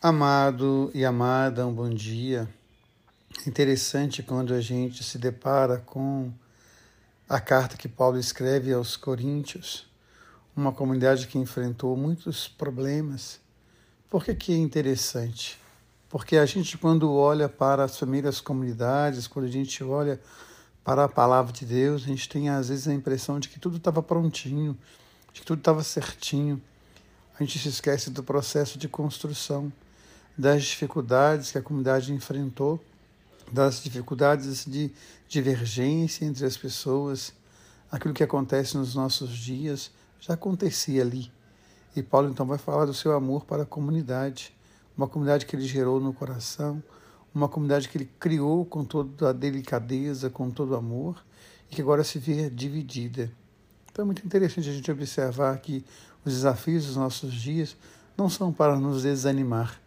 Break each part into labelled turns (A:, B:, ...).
A: Amado e amada, um bom dia. É interessante quando a gente se depara com a carta que Paulo escreve aos Coríntios, uma comunidade que enfrentou muitos problemas. Por que, que é interessante? Porque a gente, quando olha para as primeiras comunidades, quando a gente olha para a palavra de Deus, a gente tem às vezes a impressão de que tudo estava prontinho, de que tudo estava certinho. A gente se esquece do processo de construção das dificuldades que a comunidade enfrentou, das dificuldades de divergência entre as pessoas, aquilo que acontece nos nossos dias já acontecia ali. E Paulo então vai falar do seu amor para a comunidade, uma comunidade que ele gerou no coração, uma comunidade que ele criou com toda a delicadeza, com todo o amor, e que agora se vê dividida. Então é muito interessante a gente observar que os desafios dos nossos dias não são para nos desanimar,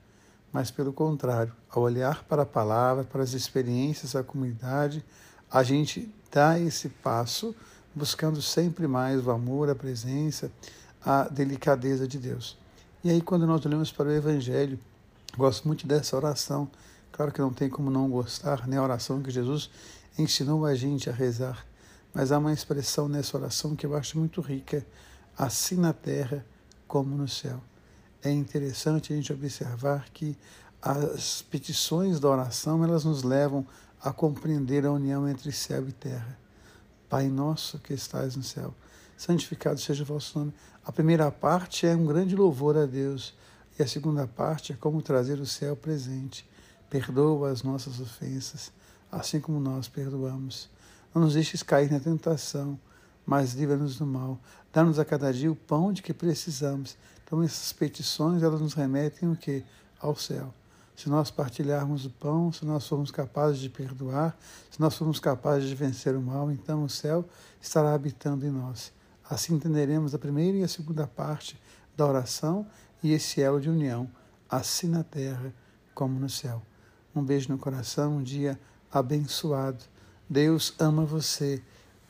A: mas pelo contrário, ao olhar para a palavra, para as experiências da comunidade, a gente dá esse passo buscando sempre mais o amor, a presença, a delicadeza de Deus. E aí, quando nós olhamos para o Evangelho, gosto muito dessa oração. Claro que não tem como não gostar, né? A oração que Jesus ensinou a gente a rezar. Mas há uma expressão nessa oração que eu acho muito rica: assim na terra como no céu é interessante a gente observar que as petições da oração elas nos levam a compreender a união entre céu e terra. Pai nosso que estás no céu, santificado seja o vosso nome. A primeira parte é um grande louvor a Deus e a segunda parte é como trazer o céu presente. Perdoa as nossas ofensas, assim como nós perdoamos. Não nos deixes cair na tentação, mas livra-nos do mal. Dá-nos a cada dia o pão de que precisamos então essas petições elas nos remetem o que? Ao céu. Se nós partilharmos o pão, se nós formos capazes de perdoar, se nós formos capazes de vencer o mal, então o céu estará habitando em nós. Assim entenderemos a primeira e a segunda parte da oração e esse elo de união, assim na terra como no céu. Um beijo no coração, um dia abençoado. Deus ama você,